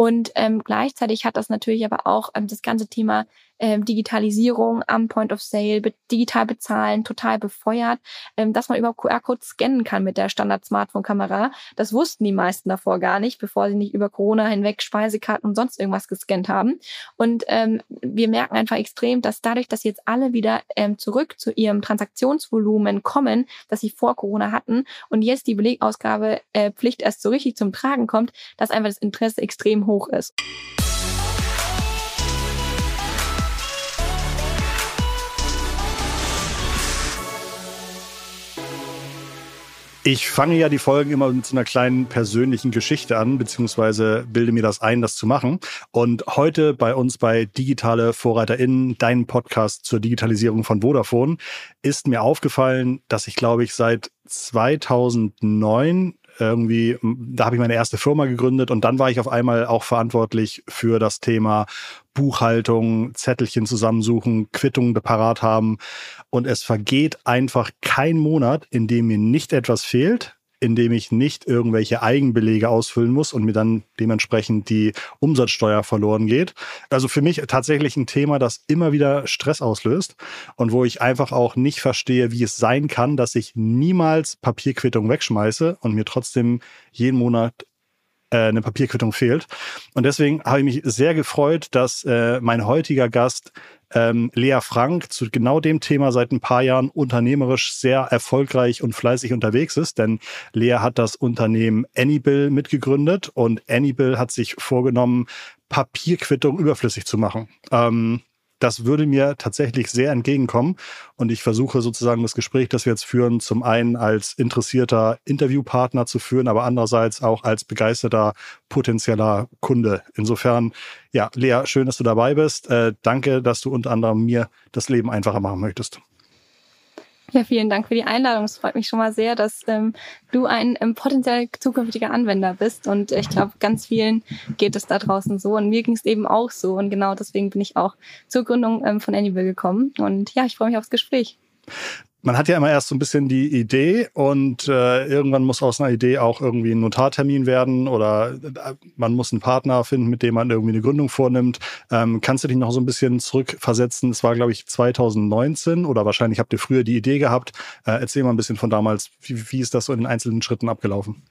Und ähm, gleichzeitig hat das natürlich aber auch ähm, das ganze Thema ähm, Digitalisierung am Point of Sale, be digital bezahlen, total befeuert, ähm, dass man über QR-Code scannen kann mit der Standard-Smartphone-Kamera. Das wussten die meisten davor gar nicht, bevor sie nicht über Corona hinweg Speisekarten und sonst irgendwas gescannt haben. Und ähm, wir merken einfach extrem, dass dadurch, dass jetzt alle wieder ähm, zurück zu ihrem Transaktionsvolumen kommen, das sie vor Corona hatten und jetzt die Belegausgabe äh, erst so richtig zum Tragen kommt, dass einfach das Interesse extrem hoch ist. Ich fange ja die Folgen immer mit so einer kleinen persönlichen Geschichte an, beziehungsweise bilde mir das ein, das zu machen. Und heute bei uns bei Digitale VorreiterInnen, deinem Podcast zur Digitalisierung von Vodafone, ist mir aufgefallen, dass ich, glaube ich, seit 2009 irgendwie, da habe ich meine erste Firma gegründet und dann war ich auf einmal auch verantwortlich für das Thema Buchhaltung, Zettelchen zusammensuchen, Quittungen parat haben. Und es vergeht einfach kein Monat, in dem mir nicht etwas fehlt, in dem ich nicht irgendwelche Eigenbelege ausfüllen muss und mir dann dementsprechend die Umsatzsteuer verloren geht. Also für mich tatsächlich ein Thema, das immer wieder Stress auslöst und wo ich einfach auch nicht verstehe, wie es sein kann, dass ich niemals Papierquittung wegschmeiße und mir trotzdem jeden Monat eine Papierquittung fehlt. Und deswegen habe ich mich sehr gefreut, dass äh, mein heutiger Gast ähm, Lea Frank zu genau dem Thema seit ein paar Jahren unternehmerisch sehr erfolgreich und fleißig unterwegs ist, denn Lea hat das Unternehmen Anybill mitgegründet und Anybill hat sich vorgenommen, Papierquittung überflüssig zu machen. Ähm, das würde mir tatsächlich sehr entgegenkommen. Und ich versuche sozusagen das Gespräch, das wir jetzt führen, zum einen als interessierter Interviewpartner zu führen, aber andererseits auch als begeisterter potenzieller Kunde. Insofern, ja, Lea, schön, dass du dabei bist. Äh, danke, dass du unter anderem mir das Leben einfacher machen möchtest. Ja, vielen Dank für die Einladung. Es freut mich schon mal sehr, dass ähm, du ein ähm, potenziell zukünftiger Anwender bist. Und ich glaube, ganz vielen geht es da draußen so. Und mir ging es eben auch so. Und genau deswegen bin ich auch zur Gründung ähm, von Anyville gekommen. Und ja, ich freue mich aufs Gespräch man hat ja immer erst so ein bisschen die Idee und äh, irgendwann muss aus einer Idee auch irgendwie ein Notartermin werden oder äh, man muss einen Partner finden, mit dem man irgendwie eine Gründung vornimmt. Ähm, kannst du dich noch so ein bisschen zurückversetzen? Es war, glaube ich, 2019 oder wahrscheinlich habt ihr früher die Idee gehabt. Äh, erzähl mal ein bisschen von damals. Wie, wie ist das so in den einzelnen Schritten abgelaufen?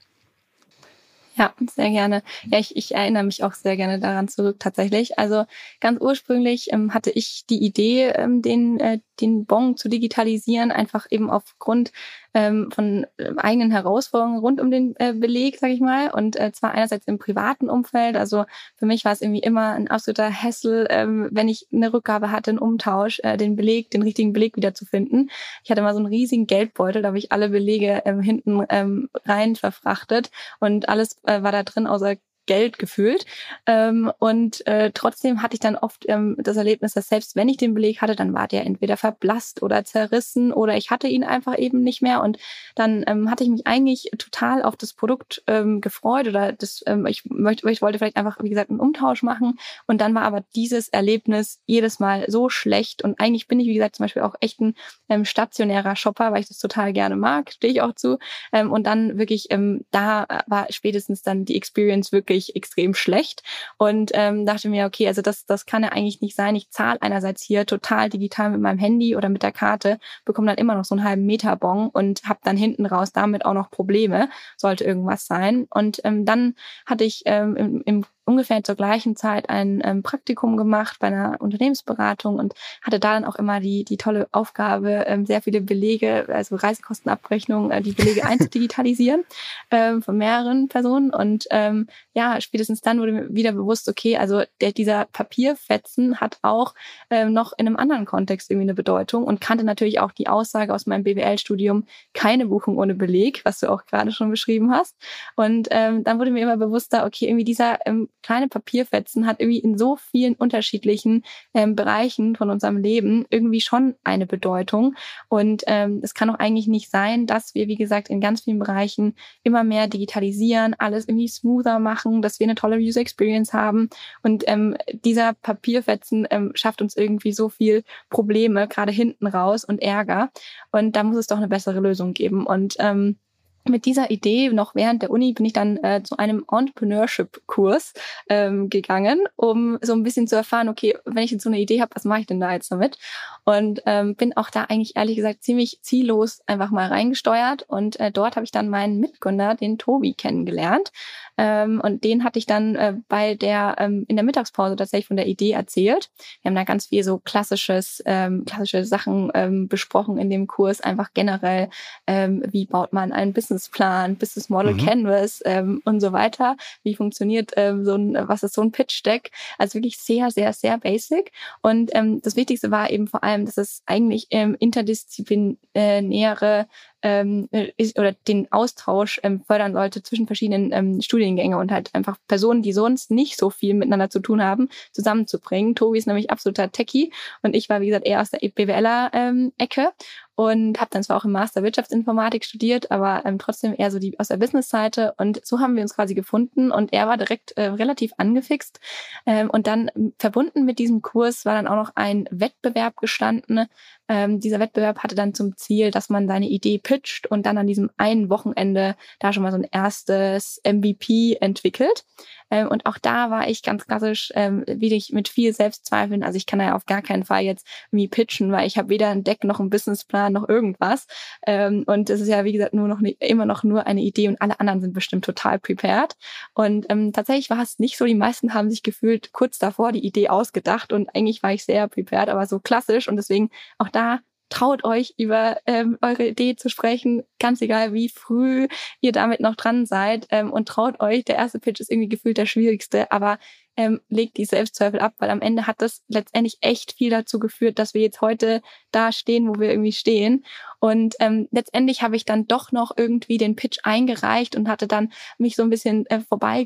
Ja, sehr gerne. Ja, ich, ich erinnere mich auch sehr gerne daran zurück tatsächlich. Also ganz ursprünglich ähm, hatte ich die Idee, ähm, den, äh, den Bon zu digitalisieren, einfach eben aufgrund ähm, von äh, eigenen Herausforderungen rund um den äh, Beleg, sage ich mal. Und äh, zwar einerseits im privaten Umfeld. Also für mich war es irgendwie immer ein absoluter Hassel, ähm, wenn ich eine Rückgabe hatte, einen Umtausch, äh, den Beleg, den richtigen Beleg wiederzufinden. Ich hatte mal so einen riesigen Geldbeutel, da habe ich alle Belege ähm, hinten ähm, rein verfrachtet und alles äh, war da drin außer Geld gefühlt. Ähm, und äh, trotzdem hatte ich dann oft ähm, das Erlebnis, dass selbst wenn ich den Beleg hatte, dann war der entweder verblasst oder zerrissen oder ich hatte ihn einfach eben nicht mehr. Und dann ähm, hatte ich mich eigentlich total auf das Produkt ähm, gefreut oder das, ähm, ich, möchte, ich wollte vielleicht einfach, wie gesagt, einen Umtausch machen. Und dann war aber dieses Erlebnis jedes Mal so schlecht. Und eigentlich bin ich, wie gesagt, zum Beispiel auch echt ein ähm, stationärer Shopper, weil ich das total gerne mag, stehe ich auch zu. Ähm, und dann wirklich, ähm, da war spätestens dann die Experience wirklich wirklich extrem schlecht und ähm, dachte mir, okay, also das, das kann ja eigentlich nicht sein. Ich zahle einerseits hier total digital mit meinem Handy oder mit der Karte, bekomme dann immer noch so einen halben Meter Bon und habe dann hinten raus damit auch noch Probleme, sollte irgendwas sein. Und ähm, dann hatte ich ähm, im, im ungefähr zur gleichen Zeit ein ähm, Praktikum gemacht bei einer Unternehmensberatung und hatte da dann auch immer die, die tolle Aufgabe, ähm, sehr viele Belege, also Reisekostenabrechnung, äh, die Belege einzudigitalisieren ähm, von mehreren Personen. Und ähm, ja, spätestens dann wurde mir wieder bewusst, okay, also der, dieser Papierfetzen hat auch ähm, noch in einem anderen Kontext irgendwie eine Bedeutung und kannte natürlich auch die Aussage aus meinem BWL-Studium, keine Buchung ohne Beleg, was du auch gerade schon beschrieben hast. Und ähm, dann wurde mir immer bewusster, okay, irgendwie dieser ähm, kleine Papierfetzen hat irgendwie in so vielen unterschiedlichen ähm, Bereichen von unserem Leben irgendwie schon eine Bedeutung. Und ähm, es kann auch eigentlich nicht sein, dass wir, wie gesagt, in ganz vielen Bereichen immer mehr digitalisieren, alles irgendwie smoother machen, dass wir eine tolle User Experience haben. Und ähm, dieser Papierfetzen ähm, schafft uns irgendwie so viel Probleme, gerade hinten raus und Ärger. Und da muss es doch eine bessere Lösung geben. Und ähm, mit dieser Idee noch während der Uni bin ich dann äh, zu einem Entrepreneurship-Kurs ähm, gegangen, um so ein bisschen zu erfahren, okay, wenn ich jetzt so eine Idee habe, was mache ich denn da jetzt damit? Und ähm, bin auch da eigentlich ehrlich gesagt ziemlich ziellos einfach mal reingesteuert. Und äh, dort habe ich dann meinen Mitgründer, den Tobi, kennengelernt. Ähm, und den hatte ich dann äh, bei der ähm, in der Mittagspause tatsächlich von der Idee erzählt. Wir haben da ganz viel so klassisches, ähm, klassische Sachen ähm, besprochen in dem Kurs, einfach generell, ähm, wie baut man einen Businessplan, Business Model mhm. Canvas ähm, und so weiter. Wie funktioniert ähm, so ein, was ist so ein Pitch Deck? Also wirklich sehr, sehr, sehr basic. Und ähm, das Wichtigste war eben vor allem, dass es eigentlich ähm, interdisziplinäre ähm, oder den Austausch ähm, fördern sollte zwischen verschiedenen ähm, Studiengänge und halt einfach Personen, die sonst nicht so viel miteinander zu tun haben, zusammenzubringen. Tobi ist nämlich absoluter Techie und ich war, wie gesagt, eher aus der BWLer-Ecke. Und habe dann zwar auch im Master Wirtschaftsinformatik studiert, aber ähm, trotzdem eher so die aus der Business-Seite. Und so haben wir uns quasi gefunden und er war direkt äh, relativ angefixt. Ähm, und dann verbunden mit diesem Kurs war dann auch noch ein Wettbewerb gestanden. Ähm, dieser Wettbewerb hatte dann zum Ziel, dass man seine Idee pitcht und dann an diesem einen Wochenende da schon mal so ein erstes MVP entwickelt. Ähm, und auch da war ich ganz klassisch ähm, wieder mit viel Selbstzweifeln. Also ich kann ja auf gar keinen Fall jetzt irgendwie pitchen, weil ich habe weder ein Deck noch einen Businessplan noch irgendwas. Ähm, und es ist ja, wie gesagt, nur noch ne, immer noch nur eine Idee und alle anderen sind bestimmt total prepared. Und ähm, tatsächlich war es nicht so. Die meisten haben sich gefühlt kurz davor die Idee ausgedacht und eigentlich war ich sehr prepared, aber so klassisch. Und deswegen auch da traut euch über ähm, eure Idee zu sprechen, ganz egal wie früh ihr damit noch dran seid ähm, und traut euch. Der erste Pitch ist irgendwie gefühlt der schwierigste, aber ähm, legt die Selbstzweifel ab, weil am Ende hat das letztendlich echt viel dazu geführt, dass wir jetzt heute da stehen, wo wir irgendwie stehen. Und ähm, letztendlich habe ich dann doch noch irgendwie den Pitch eingereicht und hatte dann mich so ein bisschen äh, vorbei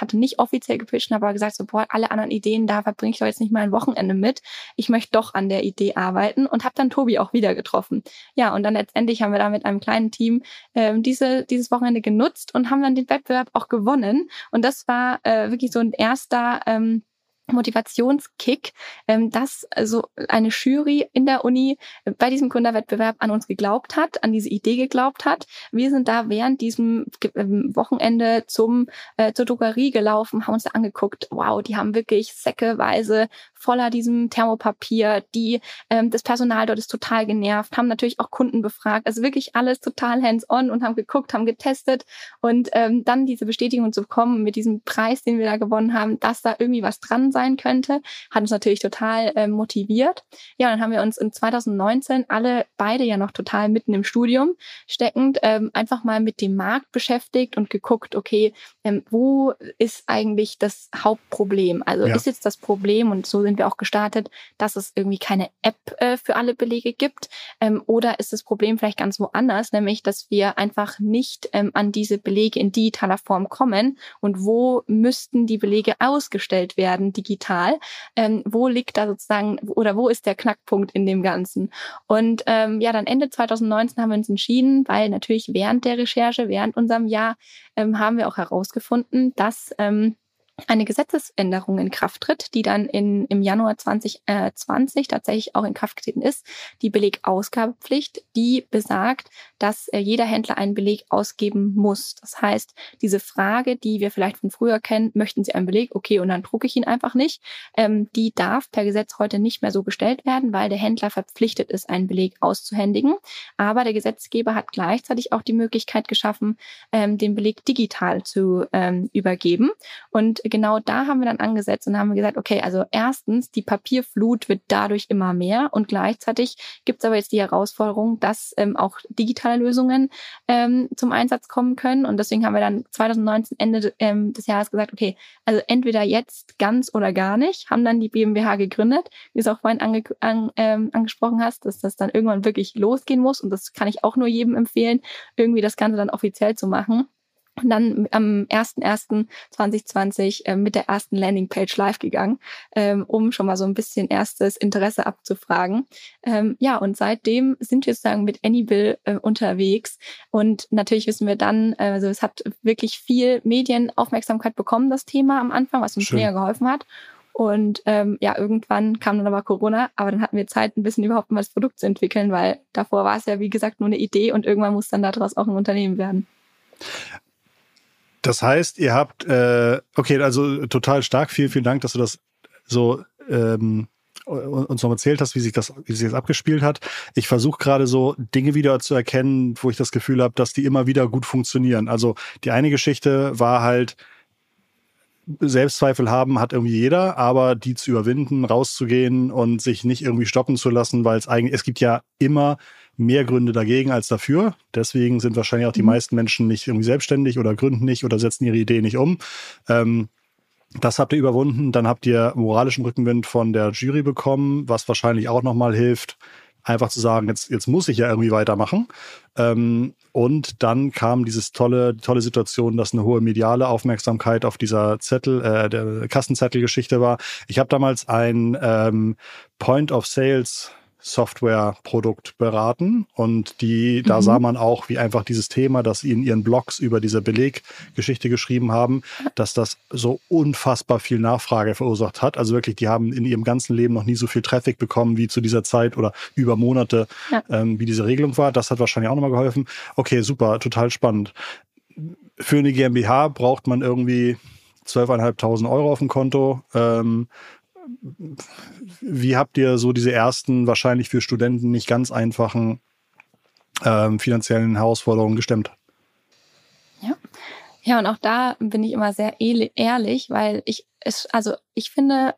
hatte nicht offiziell gepitcht, aber gesagt, so, boah, alle anderen Ideen, da verbringe ich doch jetzt nicht mal ein Wochenende mit. Ich möchte doch an der Idee arbeiten und habe dann Tobi auch wieder getroffen. Ja, und dann letztendlich haben wir da mit einem kleinen Team ähm, diese, dieses Wochenende genutzt und haben dann den Wettbewerb auch gewonnen. Und das war äh, wirklich so ein erster ähm, Motivationskick, ähm, dass also eine Jury in der Uni bei diesem Gründerwettbewerb an uns geglaubt hat, an diese Idee geglaubt hat. Wir sind da während diesem ähm, Wochenende zum äh, zur Drogerie gelaufen, haben uns da angeguckt. Wow, die haben wirklich säckeweise voller diesem Thermopapier. Die ähm, das Personal dort ist total genervt, haben natürlich auch Kunden befragt. Also wirklich alles total hands-on und haben geguckt, haben getestet und dann diese Bestätigung zu bekommen mit diesem Preis, den wir da gewonnen haben, dass da irgendwie was dran sein könnte, hat uns natürlich total äh, motiviert. Ja, dann haben wir uns in 2019 alle beide ja noch total mitten im Studium steckend ähm, einfach mal mit dem Markt beschäftigt und geguckt, okay, ähm, wo ist eigentlich das Hauptproblem? Also ja. ist jetzt das Problem, und so sind wir auch gestartet, dass es irgendwie keine App äh, für alle Belege gibt? Ähm, oder ist das Problem vielleicht ganz woanders, nämlich dass wir einfach nicht ähm, an diese Belege in digitaler Form kommen? Und wo müssten die Belege ausgestellt werden, digital. Ähm, wo liegt da sozusagen oder wo ist der Knackpunkt in dem Ganzen? Und ähm, ja, dann Ende 2019 haben wir uns entschieden, weil natürlich während der Recherche, während unserem Jahr, ähm, haben wir auch herausgefunden, dass ähm, eine Gesetzesänderung in Kraft tritt, die dann in, im Januar 2020 tatsächlich auch in Kraft getreten ist, die Belegausgabepflicht, die besagt, dass äh, jeder Händler einen Beleg ausgeben muss. Das heißt, diese Frage, die wir vielleicht von früher kennen, möchten Sie einen Beleg? Okay, und dann drucke ich ihn einfach nicht, ähm, die darf per Gesetz heute nicht mehr so gestellt werden, weil der Händler verpflichtet ist, einen Beleg auszuhändigen. Aber der Gesetzgeber hat gleichzeitig auch die Möglichkeit geschaffen, ähm, den Beleg digital zu ähm, übergeben. Und genau da haben wir dann angesetzt und haben gesagt, okay, also erstens, die Papierflut wird dadurch immer mehr und gleichzeitig gibt es aber jetzt die Herausforderung, dass ähm, auch digitale Lösungen ähm, zum Einsatz kommen können. Und deswegen haben wir dann 2019 Ende ähm, des Jahres gesagt, okay, also entweder jetzt ganz oder gar nicht, haben dann die BMWH gegründet, wie du es auch vorhin ange an, ähm, angesprochen hast, dass das dann irgendwann wirklich losgehen muss. Und das kann ich auch nur jedem empfehlen, irgendwie das Ganze dann offiziell zu machen. Und dann am 01.01.2020 äh, mit der ersten Landingpage live gegangen, ähm, um schon mal so ein bisschen erstes Interesse abzufragen. Ähm, ja, und seitdem sind wir sozusagen mit Anybill äh, unterwegs. Und natürlich wissen wir dann, äh, also es hat wirklich viel Medienaufmerksamkeit bekommen, das Thema am Anfang, was uns Schön. mega geholfen hat. Und ähm, ja, irgendwann kam dann aber Corona, aber dann hatten wir Zeit, ein bisschen überhaupt mal das Produkt zu entwickeln, weil davor war es ja, wie gesagt, nur eine Idee und irgendwann muss dann daraus auch ein Unternehmen werden. Das heißt, ihr habt, äh, okay, also total stark, vielen, vielen Dank, dass du das so ähm, uns noch erzählt hast, wie sich das, wie sich das abgespielt hat. Ich versuche gerade so Dinge wieder zu erkennen, wo ich das Gefühl habe, dass die immer wieder gut funktionieren. Also die eine Geschichte war halt, Selbstzweifel haben hat irgendwie jeder, aber die zu überwinden, rauszugehen und sich nicht irgendwie stoppen zu lassen, weil es eigentlich, es gibt ja immer mehr Gründe dagegen als dafür. Deswegen sind wahrscheinlich auch die mhm. meisten Menschen nicht irgendwie selbstständig oder gründen nicht oder setzen ihre Idee nicht um. Ähm, das habt ihr überwunden. Dann habt ihr moralischen Rückenwind von der Jury bekommen, was wahrscheinlich auch nochmal hilft, einfach zu sagen, jetzt, jetzt muss ich ja irgendwie weitermachen. Ähm, und dann kam dieses tolle, tolle Situation, dass eine hohe mediale Aufmerksamkeit auf dieser Zettel, äh, der Kassenzettelgeschichte war. Ich habe damals ein ähm, Point of Sales Softwareprodukt beraten und die, da mhm. sah man auch, wie einfach dieses Thema, das sie in ihren Blogs über diese Beleggeschichte geschrieben haben, dass das so unfassbar viel Nachfrage verursacht hat. Also wirklich, die haben in ihrem ganzen Leben noch nie so viel Traffic bekommen wie zu dieser Zeit oder über Monate, ja. ähm, wie diese Regelung war. Das hat wahrscheinlich auch nochmal geholfen. Okay, super, total spannend. Für eine GmbH braucht man irgendwie 12.500 Euro auf dem Konto. Ähm, wie habt ihr so diese ersten, wahrscheinlich für Studenten nicht ganz einfachen ähm, finanziellen Herausforderungen gestemmt? Ja. Ja, und auch da bin ich immer sehr ehrlich, weil ich es, also ich finde,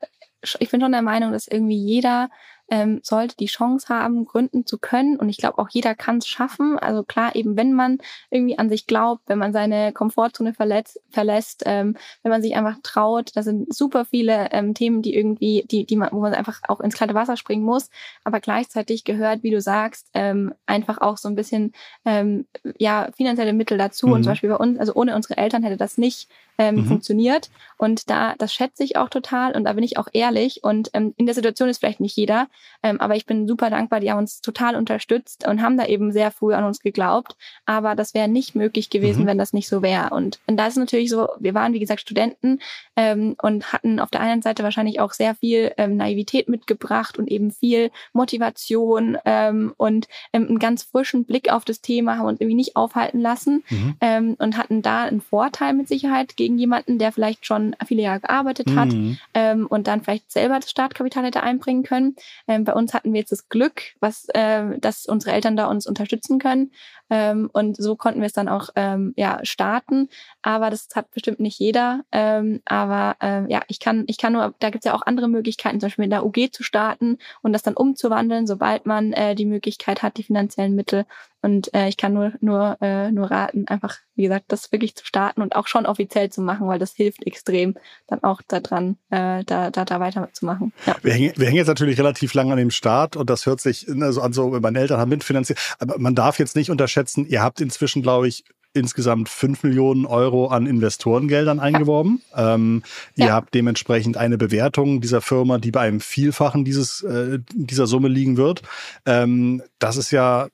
ich bin schon der Meinung, dass irgendwie jeder ähm, sollte die Chance haben, gründen zu können. Und ich glaube, auch jeder kann es schaffen. Also klar, eben wenn man irgendwie an sich glaubt, wenn man seine Komfortzone verletzt, verlässt, ähm, wenn man sich einfach traut, da sind super viele ähm, Themen, die irgendwie, die, die man, wo man einfach auch ins kalte Wasser springen muss. Aber gleichzeitig gehört, wie du sagst, ähm, einfach auch so ein bisschen ähm, ja finanzielle Mittel dazu. Mhm. Und zum Beispiel bei uns, also ohne unsere Eltern hätte das nicht ähm, mhm. funktioniert. Und da, das schätze ich auch total und da bin ich auch ehrlich. Und ähm, in der Situation ist vielleicht nicht jeder, ähm, aber ich bin super dankbar, die haben uns total unterstützt und haben da eben sehr früh an uns geglaubt. Aber das wäre nicht möglich gewesen, mhm. wenn das nicht so wäre. Und, und da ist natürlich so, wir waren, wie gesagt, Studenten ähm, und hatten auf der einen Seite wahrscheinlich auch sehr viel ähm, Naivität mitgebracht und eben viel Motivation ähm, und ähm, einen ganz frischen Blick auf das Thema, haben uns irgendwie nicht aufhalten lassen mhm. ähm, und hatten da einen Vorteil mit Sicherheit gegen jemanden, der vielleicht schon viele Jahre gearbeitet hat mhm. ähm, und dann vielleicht selber das Startkapital hätte einbringen können. Ähm, bei uns hatten wir jetzt das Glück, was, äh, dass unsere Eltern da uns unterstützen können. Ähm, und so konnten wir es dann auch ähm, ja, starten. Aber das hat bestimmt nicht jeder. Ähm, aber ähm, ja, ich kann, ich kann nur, da gibt es ja auch andere Möglichkeiten, zum Beispiel mit der UG zu starten und das dann umzuwandeln, sobald man äh, die Möglichkeit hat, die finanziellen Mittel. Und äh, ich kann nur, nur, äh, nur raten, einfach, wie gesagt, das wirklich zu starten und auch schon offiziell zu machen, weil das hilft extrem, dann auch daran, äh, da, da, da weiterzumachen. Ja. Wir, hängen, wir hängen jetzt natürlich relativ lang an dem Start und das hört sich also an so, meine Eltern haben mitfinanziert, aber man darf jetzt nicht unterschätzen, ihr habt inzwischen, glaube ich, insgesamt fünf Millionen Euro an Investorengeldern eingeworben. Ja. Ähm, ja. Ihr habt dementsprechend eine Bewertung dieser Firma, die bei einem Vielfachen dieses, äh, dieser Summe liegen wird. Ähm, das ist ja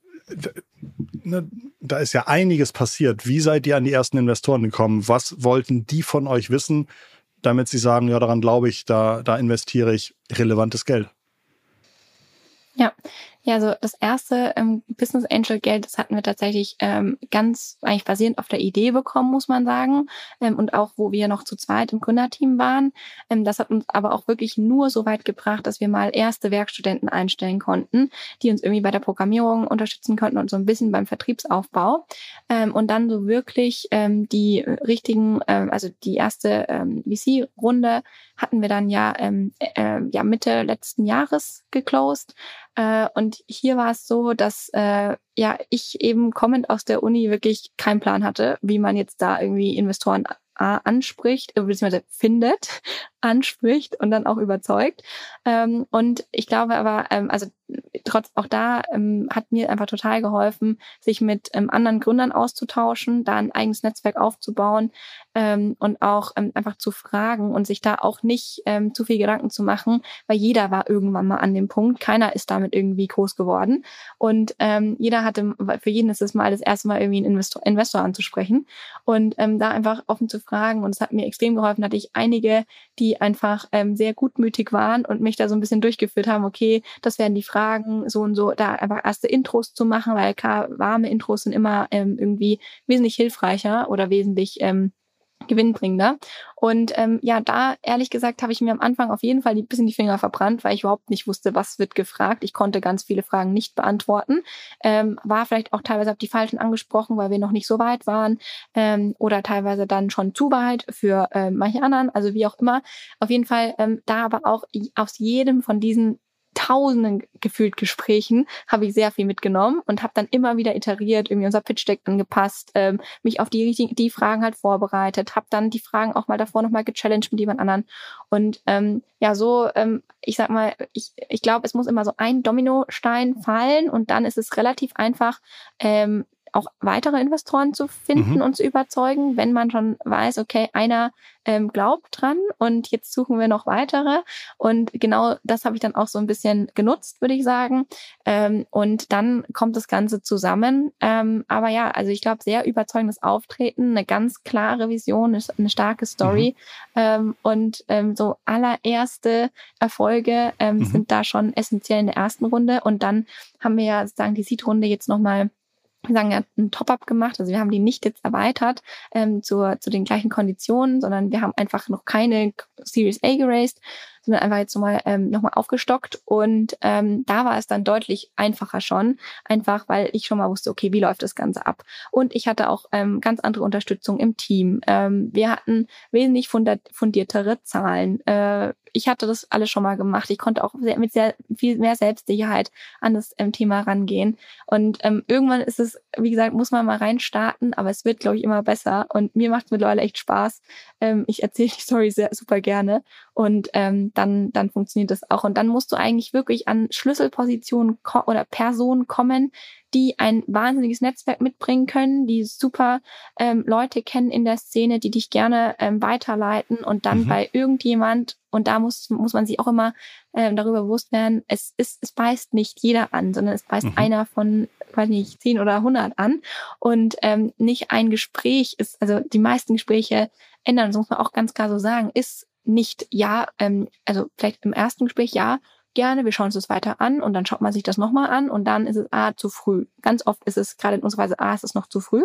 ne, da ist ja einiges passiert. Wie seid ihr an die ersten Investoren gekommen? Was wollten die von euch wissen, damit sie sagen, ja, daran glaube ich, da, da investiere ich relevantes Geld? Ja, ja, also das erste ähm, Business Angel Geld, das hatten wir tatsächlich ähm, ganz eigentlich basierend auf der Idee bekommen, muss man sagen. Ähm, und auch, wo wir noch zu zweit im Gründerteam waren. Ähm, das hat uns aber auch wirklich nur so weit gebracht, dass wir mal erste Werkstudenten einstellen konnten, die uns irgendwie bei der Programmierung unterstützen konnten und so ein bisschen beim Vertriebsaufbau. Ähm, und dann so wirklich ähm, die richtigen, ähm, also die erste ähm, VC-Runde hatten wir dann ja, ähm, äh, ja Mitte letzten Jahres geclosed. Äh, und hier war es so, dass äh, ja ich eben kommend aus der Uni wirklich keinen Plan hatte, wie man jetzt da irgendwie Investoren anspricht, äh, beziehungsweise findet, anspricht und dann auch überzeugt. Ähm, und ich glaube aber, ähm, also trotz auch da ähm, hat mir einfach total geholfen, sich mit ähm, anderen Gründern auszutauschen, da ein eigenes Netzwerk aufzubauen ähm, und auch ähm, einfach zu fragen und sich da auch nicht ähm, zu viel Gedanken zu machen, weil jeder war irgendwann mal an dem Punkt, keiner ist damit irgendwie groß geworden. Und ähm, jeder hatte, für jeden ist es mal das erste Mal irgendwie einen Investor, Investor anzusprechen. Und ähm, da einfach offen zu fragen und es hat mir extrem geholfen, hatte ich einige, die die einfach ähm, sehr gutmütig waren und mich da so ein bisschen durchgeführt haben, okay, das werden die Fragen, so und so, da einfach erste Intros zu machen, weil klar, warme Intros sind immer ähm, irgendwie wesentlich hilfreicher oder wesentlich ähm, gewinnbringender. Und ähm, ja, da ehrlich gesagt habe ich mir am Anfang auf jeden Fall ein bisschen die Finger verbrannt, weil ich überhaupt nicht wusste, was wird gefragt. Ich konnte ganz viele Fragen nicht beantworten. Ähm, war vielleicht auch teilweise auf die falschen angesprochen, weil wir noch nicht so weit waren ähm, oder teilweise dann schon zu weit für äh, manche anderen. Also wie auch immer. Auf jeden Fall ähm, da aber auch aus jedem von diesen tausenden gefühlt Gesprächen habe ich sehr viel mitgenommen und habe dann immer wieder iteriert, irgendwie unser Pitch Deck angepasst, ähm, mich auf die richtigen, die Fragen halt vorbereitet, habe dann die Fragen auch mal davor nochmal gechallenged mit jemand anderen. Und ähm, ja so, ähm, ich sag mal, ich, ich glaube, es muss immer so ein Dominostein fallen und dann ist es relativ einfach, ähm, auch weitere Investoren zu finden mhm. und zu überzeugen, wenn man schon weiß, okay, einer ähm, glaubt dran und jetzt suchen wir noch weitere. Und genau das habe ich dann auch so ein bisschen genutzt, würde ich sagen. Ähm, und dann kommt das Ganze zusammen. Ähm, aber ja, also ich glaube, sehr überzeugendes Auftreten, eine ganz klare Vision, eine starke Story. Mhm. Ähm, und ähm, so allererste Erfolge ähm, mhm. sind da schon essentiell in der ersten Runde. Und dann haben wir ja sozusagen die Seed-Runde jetzt nochmal wir sagen, hat einen Top-up gemacht. Also wir haben die nicht jetzt erweitert ähm, zur, zu den gleichen Konditionen, sondern wir haben einfach noch keine Series A geraced, sondern einfach jetzt nochmal ähm, noch aufgestockt. Und ähm, da war es dann deutlich einfacher schon, einfach weil ich schon mal wusste, okay, wie läuft das Ganze ab. Und ich hatte auch ähm, ganz andere Unterstützung im Team. Ähm, wir hatten wesentlich fundiertere Zahlen. Äh, ich hatte das alles schon mal gemacht. Ich konnte auch sehr, mit sehr viel mehr Selbstsicherheit an das ähm, Thema rangehen. Und ähm, irgendwann ist es, wie gesagt, muss man mal reinstarten, aber es wird, glaube ich, immer besser. Und mir macht es mittlerweile echt Spaß. Ähm, ich erzähle die Story sehr super gerne. Und ähm, dann, dann funktioniert das auch. Und dann musst du eigentlich wirklich an Schlüsselpositionen oder Personen kommen, die ein wahnsinniges Netzwerk mitbringen können, die super ähm, Leute kennen in der Szene, die dich gerne ähm, weiterleiten und dann mhm. bei irgendjemand, und da muss, muss man sich auch immer ähm, darüber bewusst werden, es ist, es beißt nicht jeder an, sondern es beißt mhm. einer von, weiß nicht, zehn oder hundert an. Und ähm, nicht ein Gespräch ist, also die meisten Gespräche ändern, das muss man auch ganz klar so sagen, ist nicht ja, ähm, also vielleicht im ersten Gespräch ja, gerne, wir schauen uns das weiter an und dann schaut man sich das nochmal an und dann ist es ah, zu früh. Ganz oft ist es gerade in unserer Weise, es ist noch zu früh.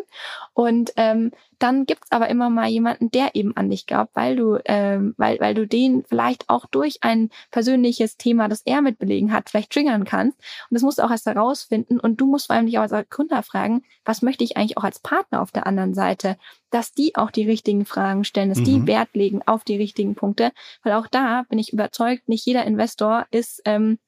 Und ähm, dann gibt's aber immer mal jemanden, der eben an dich glaubt, weil du, ähm, weil, weil du den vielleicht auch durch ein persönliches Thema, das er mitbelegen hat, vielleicht triggern kannst. Und das musst du auch erst herausfinden. Und du musst vor allem dich auch als Gründer fragen, was möchte ich eigentlich auch als Partner auf der anderen Seite? Dass die auch die richtigen Fragen stellen, dass mhm. die Wert legen auf die richtigen Punkte. Weil auch da bin ich überzeugt, nicht jeder Investor ist ähm,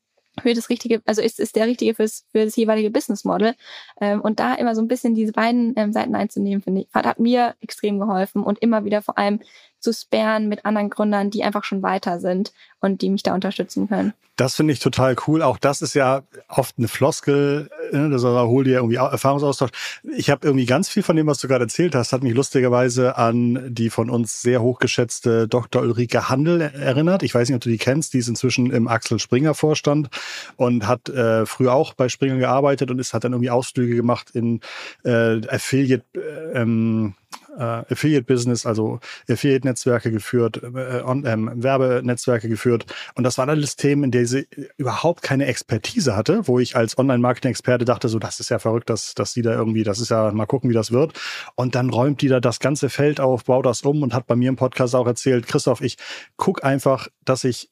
für das richtige, also ist, ist der richtige fürs, für das jeweilige Business Model. Ähm, und da immer so ein bisschen diese beiden ähm, Seiten einzunehmen, finde ich, hat, hat mir extrem geholfen und immer wieder vor allem zu sparen mit anderen Gründern, die einfach schon weiter sind und die mich da unterstützen können. Das finde ich total cool. Auch das ist ja oft eine Floskel, ne? das hol dir irgendwie Erfahrungsaustausch. Ich habe irgendwie ganz viel von dem, was du gerade erzählt hast, hat mich lustigerweise an die von uns sehr hochgeschätzte Dr. Ulrike Handel erinnert. Ich weiß nicht, ob du die kennst. Die ist inzwischen im Axel Springer Vorstand und hat äh, früher auch bei Springer gearbeitet und ist hat dann irgendwie Ausflüge gemacht in äh, Affiliate äh, ähm, äh, Affiliate-Business, also Affiliate-Netzwerke geführt, äh, ähm, Werbenetzwerke geführt. Und das waren alles Themen, in denen sie überhaupt keine Expertise hatte, wo ich als Online-Marketing-Experte dachte, so, das ist ja verrückt, dass, dass die da irgendwie, das ist ja, mal gucken, wie das wird. Und dann räumt die da das ganze Feld auf, baut das um und hat bei mir im Podcast auch erzählt, Christoph, ich guck einfach, dass ich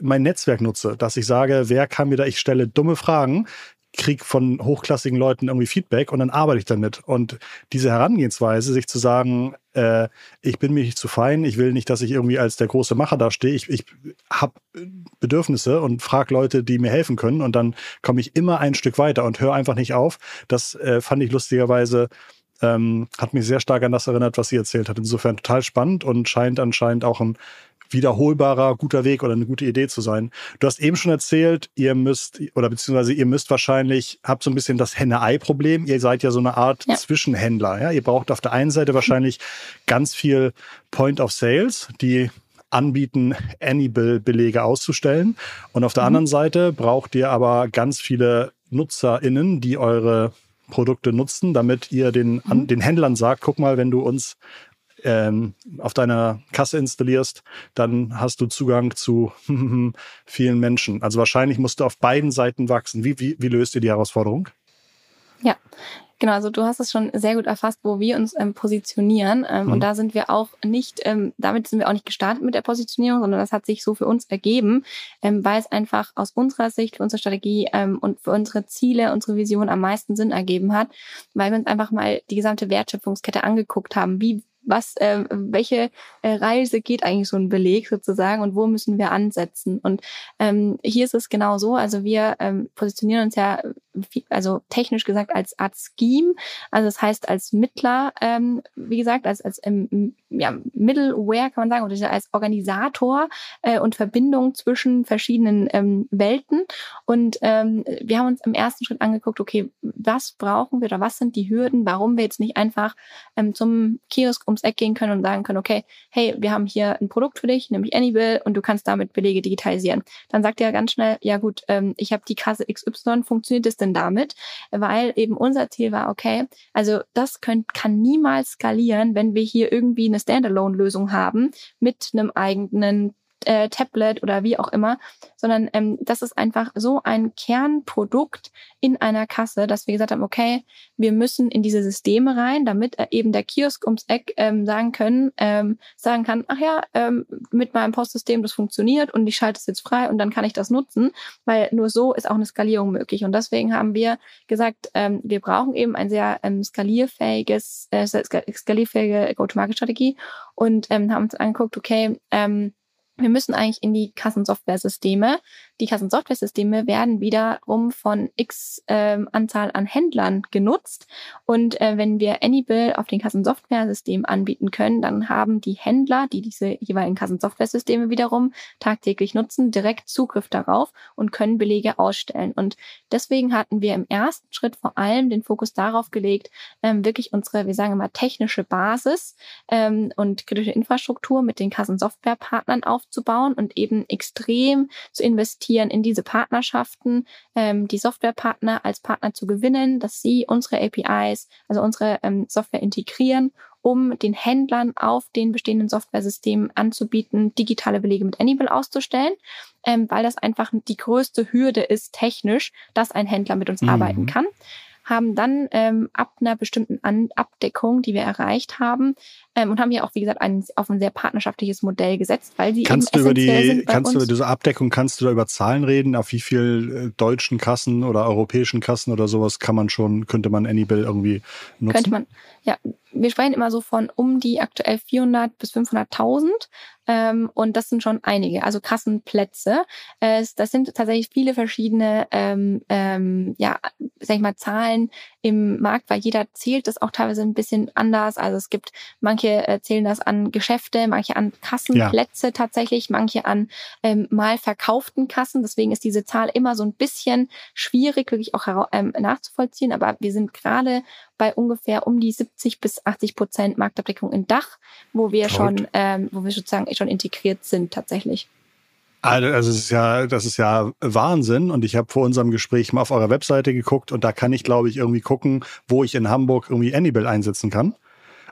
mein Netzwerk nutze, dass ich sage, wer kann mir da, ich stelle dumme Fragen, krieg von hochklassigen Leuten irgendwie Feedback und dann arbeite ich damit. Und diese Herangehensweise, sich zu sagen, äh, ich bin mir nicht zu fein, ich will nicht, dass ich irgendwie als der große Macher da stehe, ich, ich habe Bedürfnisse und frage Leute, die mir helfen können und dann komme ich immer ein Stück weiter und höre einfach nicht auf. Das äh, fand ich lustigerweise ähm, hat mich sehr stark an das erinnert, was sie erzählt hat. Insofern total spannend und scheint anscheinend auch ein wiederholbarer, guter Weg oder eine gute Idee zu sein. Du hast eben schon erzählt, ihr müsst, oder beziehungsweise ihr müsst wahrscheinlich, habt so ein bisschen das Henne-Ei-Problem. Ihr seid ja so eine Art ja. Zwischenhändler. Ja? Ihr braucht auf der einen Seite wahrscheinlich ganz viel Point of Sales, die anbieten, Anybill-Belege auszustellen. Und auf der mhm. anderen Seite braucht ihr aber ganz viele NutzerInnen, die eure Produkte nutzen, damit ihr den, an, mhm. den Händlern sagt, guck mal, wenn du uns ähm, auf deiner Kasse installierst, dann hast du Zugang zu vielen Menschen. Also wahrscheinlich musst du auf beiden Seiten wachsen. Wie, wie, wie löst ihr die Herausforderung? Ja, Genau, also du hast es schon sehr gut erfasst, wo wir uns ähm, positionieren. Ähm, mhm. Und da sind wir auch nicht, ähm, damit sind wir auch nicht gestartet mit der Positionierung, sondern das hat sich so für uns ergeben, ähm, weil es einfach aus unserer Sicht, für unsere Strategie ähm, und für unsere Ziele, unsere Vision am meisten Sinn ergeben hat, weil wir uns einfach mal die gesamte Wertschöpfungskette angeguckt haben. Wie was, äh, welche äh, Reise geht eigentlich so ein Beleg sozusagen und wo müssen wir ansetzen? Und ähm, hier ist es genau so, also wir ähm, positionieren uns ja, also technisch gesagt als Art Scheme, also das heißt als Mittler, ähm, wie gesagt, als, als ähm, ja, Middleware kann man sagen, oder als Organisator äh, und Verbindung zwischen verschiedenen ähm, Welten. Und ähm, wir haben uns im ersten Schritt angeguckt, okay, was brauchen wir oder was sind die Hürden, warum wir jetzt nicht einfach ähm, zum Kiosk ums Eck gehen können und sagen können, okay, hey, wir haben hier ein Produkt für dich, nämlich Anybill, und du kannst damit Belege digitalisieren. Dann sagt er ganz schnell, ja gut, ähm, ich habe die Kasse XY, funktioniert es denn damit? Weil eben unser Ziel war, okay, also das könnt, kann niemals skalieren, wenn wir hier irgendwie eine Standalone-Lösung haben mit einem eigenen äh, Tablet oder wie auch immer, sondern ähm, das ist einfach so ein Kernprodukt in einer Kasse, dass wir gesagt haben, okay, wir müssen in diese Systeme rein, damit äh, eben der Kiosk ums Eck ähm, sagen können, ähm, sagen kann, ach ja, ähm, mit meinem Postsystem das funktioniert und ich schalte es jetzt frei und dann kann ich das nutzen, weil nur so ist auch eine Skalierung möglich. Und deswegen haben wir gesagt, ähm, wir brauchen eben ein sehr ähm, skalierfähiges, äh, skalierfähige Go-to-Market-Strategie und ähm, haben uns angeguckt, okay, ähm, wir müssen eigentlich in die Kassensoftware-Systeme. Die Kassensoftware-Systeme werden wiederum von x ähm, Anzahl an Händlern genutzt. Und äh, wenn wir Anybill auf den Kassensoftware-System anbieten können, dann haben die Händler, die diese jeweiligen Kassensoftware-Systeme wiederum tagtäglich nutzen, direkt Zugriff darauf und können Belege ausstellen. Und deswegen hatten wir im ersten Schritt vor allem den Fokus darauf gelegt, ähm, wirklich unsere, wir sagen immer, technische Basis ähm, und kritische Infrastruktur mit den Kassensoftware-Partnern auf aufzubauen und eben extrem zu investieren in diese Partnerschaften, ähm, die Softwarepartner als Partner zu gewinnen, dass sie unsere APIs, also unsere ähm, Software integrieren, um den Händlern auf den bestehenden Softwaresystemen anzubieten, digitale Belege mit Anybill auszustellen, ähm, weil das einfach die größte Hürde ist technisch, dass ein Händler mit uns mhm. arbeiten kann haben dann ähm, ab einer bestimmten An Abdeckung, die wir erreicht haben, ähm, und haben ja auch, wie gesagt, ein, auf ein sehr partnerschaftliches Modell gesetzt, weil sie kannst eben du über die, kannst uns. du über diese Abdeckung, kannst du da über Zahlen reden? Auf wie viel äh, deutschen Kassen oder europäischen Kassen oder sowas kann man schon, könnte man Anybill irgendwie nutzen? Könnte man, ja. Wir sprechen immer so von um die aktuell 400 bis 500.000 ähm, und das sind schon einige, also Kassenplätze. Äh, das sind tatsächlich viele verschiedene, ähm, ähm, ja, sag ich mal, Zahlen im Markt, weil jeder zählt das auch teilweise ein bisschen anders. Also es gibt manche äh, zählen das an Geschäfte, manche an Kassenplätze ja. tatsächlich, manche an ähm, mal verkauften Kassen. Deswegen ist diese Zahl immer so ein bisschen schwierig, wirklich auch ähm, nachzuvollziehen. Aber wir sind gerade bei ungefähr um die 70 bis 80 Prozent Marktabdeckung in Dach, wo wir Verrückt. schon, ähm, wo wir sozusagen schon integriert sind tatsächlich. Also, es ist ja, das ist ja Wahnsinn. Und ich habe vor unserem Gespräch mal auf eurer Webseite geguckt und da kann ich, glaube ich, irgendwie gucken, wo ich in Hamburg irgendwie Anybill einsetzen kann.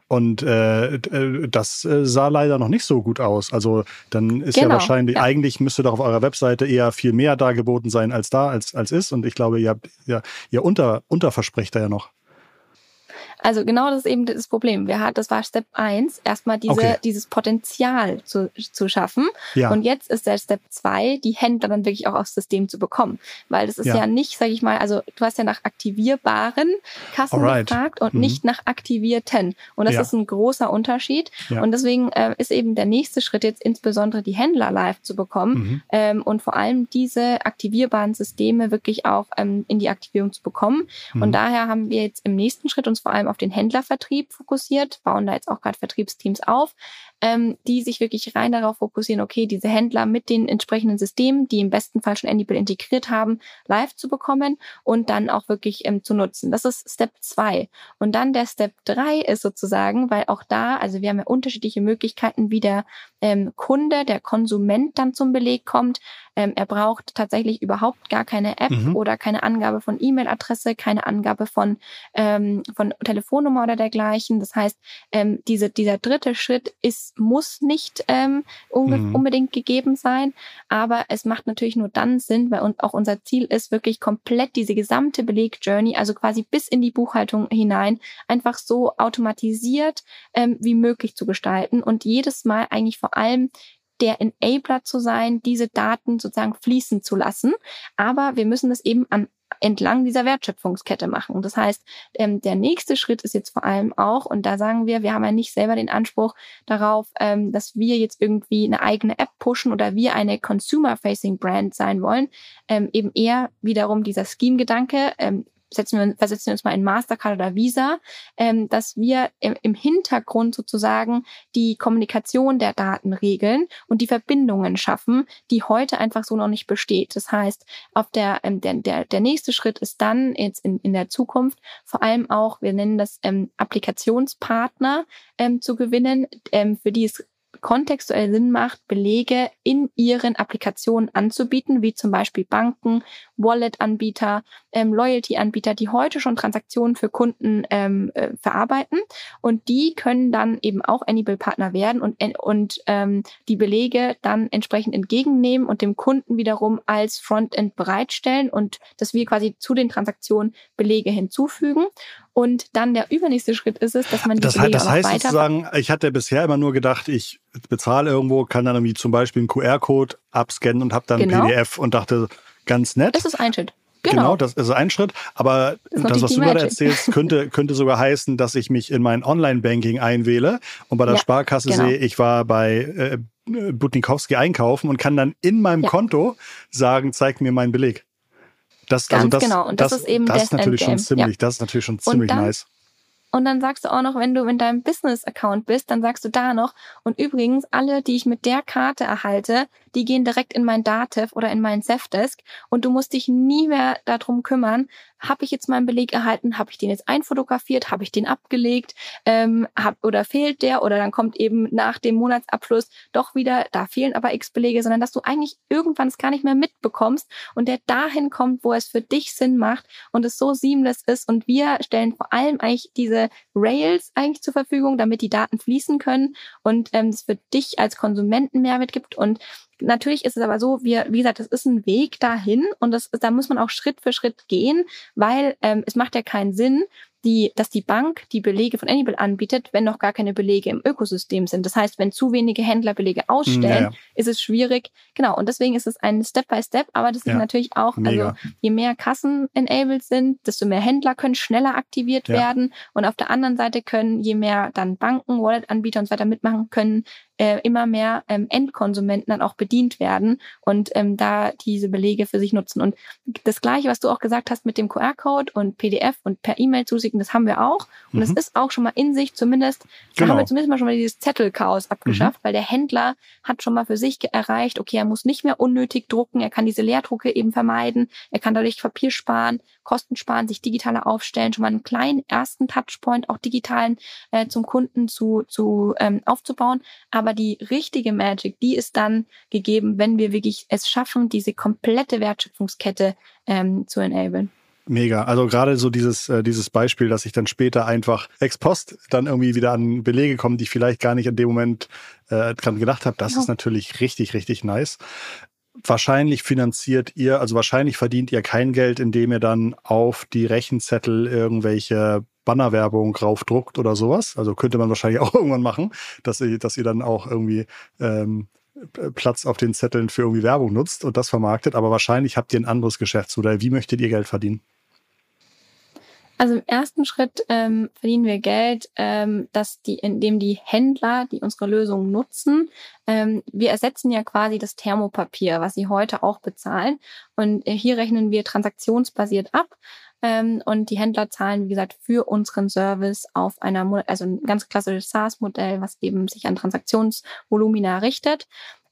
Und äh, äh das äh, sah leider noch nicht so gut aus. Also dann ist genau, ja wahrscheinlich, ja. eigentlich müsste doch auf eurer Webseite eher viel mehr dargeboten sein als da, als, als ist. Und ich glaube, ihr habt ja, ihr unter, unterversprecht da ja noch. Also genau das ist eben das Problem. Wir hat, das war Step 1, erstmal diese, okay. dieses Potenzial zu, zu schaffen. Ja. Und jetzt ist der Step 2, die Händler dann wirklich auch aufs System zu bekommen. Weil das ist ja, ja nicht, sage ich mal, also du hast ja nach aktivierbaren Kassen Alright. gefragt und mhm. nicht nach aktivierten. Und das ja. ist ein großer Unterschied. Ja. Und deswegen äh, ist eben der nächste Schritt jetzt insbesondere die Händler live zu bekommen mhm. ähm, und vor allem diese aktivierbaren Systeme wirklich auch ähm, in die Aktivierung zu bekommen. Mhm. Und daher haben wir jetzt im nächsten Schritt uns vor allem auf den Händlervertrieb fokussiert, bauen da jetzt auch gerade Vertriebsteams auf, ähm, die sich wirklich rein darauf fokussieren, okay, diese Händler mit den entsprechenden Systemen, die im besten Fall schon Anybill integriert haben, live zu bekommen und dann auch wirklich ähm, zu nutzen. Das ist Step zwei. Und dann der Step drei ist sozusagen, weil auch da, also wir haben ja unterschiedliche Möglichkeiten, wie der ähm, Kunde, der Konsument dann zum Beleg kommt. Ähm, er braucht tatsächlich überhaupt gar keine App mhm. oder keine Angabe von E-Mail-Adresse, keine Angabe von, ähm, von Telefonnummer oder dergleichen. Das heißt, ähm, diese, dieser dritte Schritt ist, muss nicht ähm, mhm. unbedingt gegeben sein, aber es macht natürlich nur dann Sinn, weil auch unser Ziel ist, wirklich komplett diese gesamte Beleg-Journey, also quasi bis in die Buchhaltung hinein, einfach so automatisiert ähm, wie möglich zu gestalten und jedes Mal eigentlich vor allem der Enabler zu sein, diese Daten sozusagen fließen zu lassen. Aber wir müssen das eben an entlang dieser Wertschöpfungskette machen. Das heißt, ähm, der nächste Schritt ist jetzt vor allem auch, und da sagen wir, wir haben ja nicht selber den Anspruch darauf, ähm, dass wir jetzt irgendwie eine eigene App pushen oder wir eine Consumer-Facing-Brand sein wollen, ähm, eben eher wiederum dieser Scheme-Gedanke, ähm, setzen wir, versetzen wir uns mal in Mastercard oder Visa, ähm, dass wir im, im Hintergrund sozusagen die Kommunikation der Daten regeln und die Verbindungen schaffen, die heute einfach so noch nicht besteht. Das heißt, auf der, ähm, der, der, der nächste Schritt ist dann jetzt in, in der Zukunft vor allem auch, wir nennen das ähm, Applikationspartner ähm, zu gewinnen, ähm, für die es kontextuell Sinn macht, Belege in ihren Applikationen anzubieten, wie zum Beispiel Banken, Wallet-Anbieter, ähm, Loyalty-Anbieter, die heute schon Transaktionen für Kunden ähm, äh, verarbeiten. Und die können dann eben auch Enable-Partner werden und, und ähm, die Belege dann entsprechend entgegennehmen und dem Kunden wiederum als Frontend bereitstellen und dass wir quasi zu den Transaktionen Belege hinzufügen. Und dann der übernächste Schritt ist es, dass man die das, Belege das heißt sozusagen, ich hatte bisher immer nur gedacht, ich bezahle irgendwo, kann dann irgendwie zum Beispiel einen QR-Code abscannen und habe dann genau. ein PDF und dachte, ganz nett. Das ist ein Schritt. Genau. genau, das ist ein Schritt. Aber das, das was du gerade erzählst, könnte, könnte sogar heißen, dass ich mich in mein Online-Banking einwähle und bei der ja, Sparkasse genau. sehe, ich war bei äh, Butnikowski einkaufen und kann dann in meinem ja. Konto sagen, zeig mir meinen Beleg. Das, also Ganz also das, genau. Und das, das ist eben das ist natürlich schon ziemlich, ja. das ist natürlich schon ziemlich dann, nice. Und dann sagst du auch noch, wenn du in deinem Business-Account bist, dann sagst du da noch, und übrigens, alle, die ich mit der Karte erhalte, die gehen direkt in mein Dativ oder in meinen Safdesk und du musst dich nie mehr darum kümmern, habe ich jetzt meinen Beleg erhalten, habe ich den jetzt einfotografiert, habe ich den abgelegt, ähm, hab, oder fehlt der oder dann kommt eben nach dem Monatsabschluss doch wieder, da fehlen aber x Belege, sondern dass du eigentlich irgendwann es gar nicht mehr mitbekommst und der dahin kommt, wo es für dich Sinn macht und es so seamless ist und wir stellen vor allem eigentlich diese Rails eigentlich zur Verfügung, damit die Daten fließen können und ähm, es für dich als Konsumenten Mehrwert gibt und Natürlich ist es aber so, wir, wie gesagt, das ist ein Weg dahin und das, da muss man auch Schritt für Schritt gehen, weil ähm, es macht ja keinen Sinn, die, dass die Bank die Belege von Anybill anbietet, wenn noch gar keine Belege im Ökosystem sind. Das heißt, wenn zu wenige Händler Belege ausstellen, ja. ist es schwierig. Genau. Und deswegen ist es ein Step by Step, aber das ja. ist natürlich auch, Mega. also je mehr Kassen enabled sind, desto mehr Händler können schneller aktiviert ja. werden. Und auf der anderen Seite können, je mehr dann Banken, Wallet-Anbieter und so weiter mitmachen können, äh, immer mehr ähm, Endkonsumenten dann auch bedient werden und ähm, da diese Belege für sich nutzen. Und das Gleiche, was du auch gesagt hast mit dem QR-Code und PDF und per E-Mail zuschicken, das haben wir auch. Und es mhm. ist auch schon mal in sich zumindest, genau. da haben wir genau. zumindest mal schon mal dieses Zettelchaos abgeschafft, mhm. weil der Händler hat schon mal für sich erreicht, okay, er muss nicht mehr unnötig drucken, er kann diese Leerdrucke eben vermeiden, er kann dadurch Papier sparen, Kosten sparen, sich digitaler aufstellen, schon mal einen kleinen ersten Touchpoint auch digitalen äh, zum Kunden zu, zu ähm, aufzubauen. Aber die richtige Magic, die ist dann gegeben, wenn wir wirklich es schaffen, diese komplette Wertschöpfungskette ähm, zu enablen. Mega. Also gerade so dieses, äh, dieses Beispiel, dass ich dann später einfach ex post dann irgendwie wieder an Belege komme, die ich vielleicht gar nicht in dem Moment äh, dran gedacht habe, das ja. ist natürlich richtig, richtig nice wahrscheinlich finanziert ihr, also wahrscheinlich verdient ihr kein Geld, indem ihr dann auf die Rechenzettel irgendwelche Bannerwerbung raufdruckt oder sowas. Also könnte man wahrscheinlich auch irgendwann machen, dass ihr, dass ihr dann auch irgendwie ähm, Platz auf den Zetteln für irgendwie Werbung nutzt und das vermarktet. Aber wahrscheinlich habt ihr ein anderes Geschäftsmodell. Wie möchtet ihr Geld verdienen? Also im ersten Schritt ähm, verdienen wir Geld, ähm, dass die, indem die Händler, die unsere Lösung nutzen, ähm, wir ersetzen ja quasi das Thermopapier, was sie heute auch bezahlen. Und äh, hier rechnen wir transaktionsbasiert ab Ähm, und die Händler zahlen, wie gesagt, für unseren Service auf einer, also ein ganz klassisches SaaS-Modell, was eben sich an Transaktionsvolumina richtet.